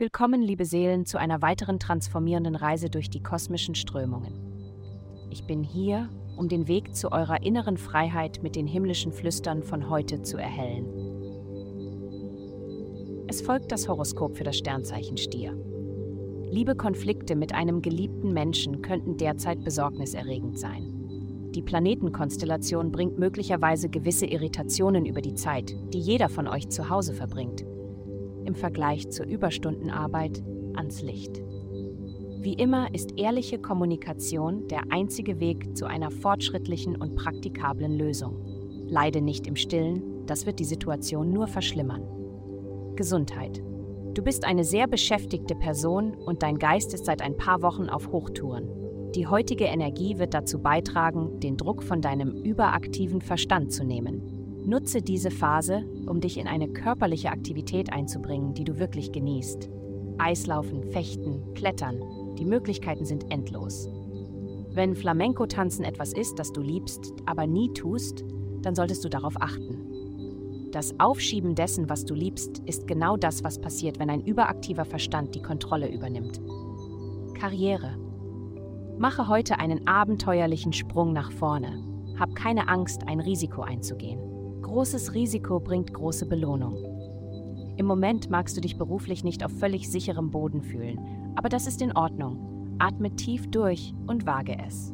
Willkommen, liebe Seelen, zu einer weiteren transformierenden Reise durch die kosmischen Strömungen. Ich bin hier, um den Weg zu eurer inneren Freiheit mit den himmlischen Flüstern von heute zu erhellen. Es folgt das Horoskop für das Sternzeichen Stier. Liebe Konflikte mit einem geliebten Menschen könnten derzeit besorgniserregend sein. Die Planetenkonstellation bringt möglicherweise gewisse Irritationen über die Zeit, die jeder von euch zu Hause verbringt im Vergleich zur Überstundenarbeit ans Licht. Wie immer ist ehrliche Kommunikation der einzige Weg zu einer fortschrittlichen und praktikablen Lösung. Leide nicht im Stillen, das wird die Situation nur verschlimmern. Gesundheit. Du bist eine sehr beschäftigte Person und dein Geist ist seit ein paar Wochen auf Hochtouren. Die heutige Energie wird dazu beitragen, den Druck von deinem überaktiven Verstand zu nehmen. Nutze diese Phase, um dich in eine körperliche Aktivität einzubringen, die du wirklich genießt. Eislaufen, Fechten, Klettern, die Möglichkeiten sind endlos. Wenn Flamenco-Tanzen etwas ist, das du liebst, aber nie tust, dann solltest du darauf achten. Das Aufschieben dessen, was du liebst, ist genau das, was passiert, wenn ein überaktiver Verstand die Kontrolle übernimmt. Karriere. Mache heute einen abenteuerlichen Sprung nach vorne. Hab keine Angst, ein Risiko einzugehen. Großes Risiko bringt große Belohnung. Im Moment magst du dich beruflich nicht auf völlig sicherem Boden fühlen, aber das ist in Ordnung. Atme tief durch und wage es.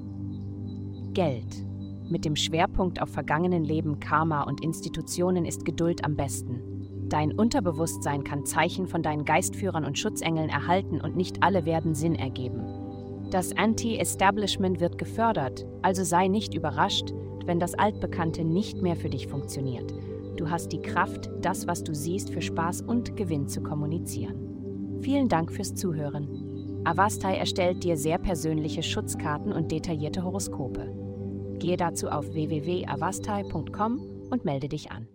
Geld. Mit dem Schwerpunkt auf vergangenen Leben, Karma und Institutionen ist Geduld am besten. Dein Unterbewusstsein kann Zeichen von deinen Geistführern und Schutzengeln erhalten und nicht alle werden Sinn ergeben. Das Anti-Establishment wird gefördert, also sei nicht überrascht, wenn das Altbekannte nicht mehr für dich funktioniert. Du hast die Kraft, das, was du siehst, für Spaß und Gewinn zu kommunizieren. Vielen Dank fürs Zuhören. Avastai erstellt dir sehr persönliche Schutzkarten und detaillierte Horoskope. Gehe dazu auf www.avastai.com und melde dich an.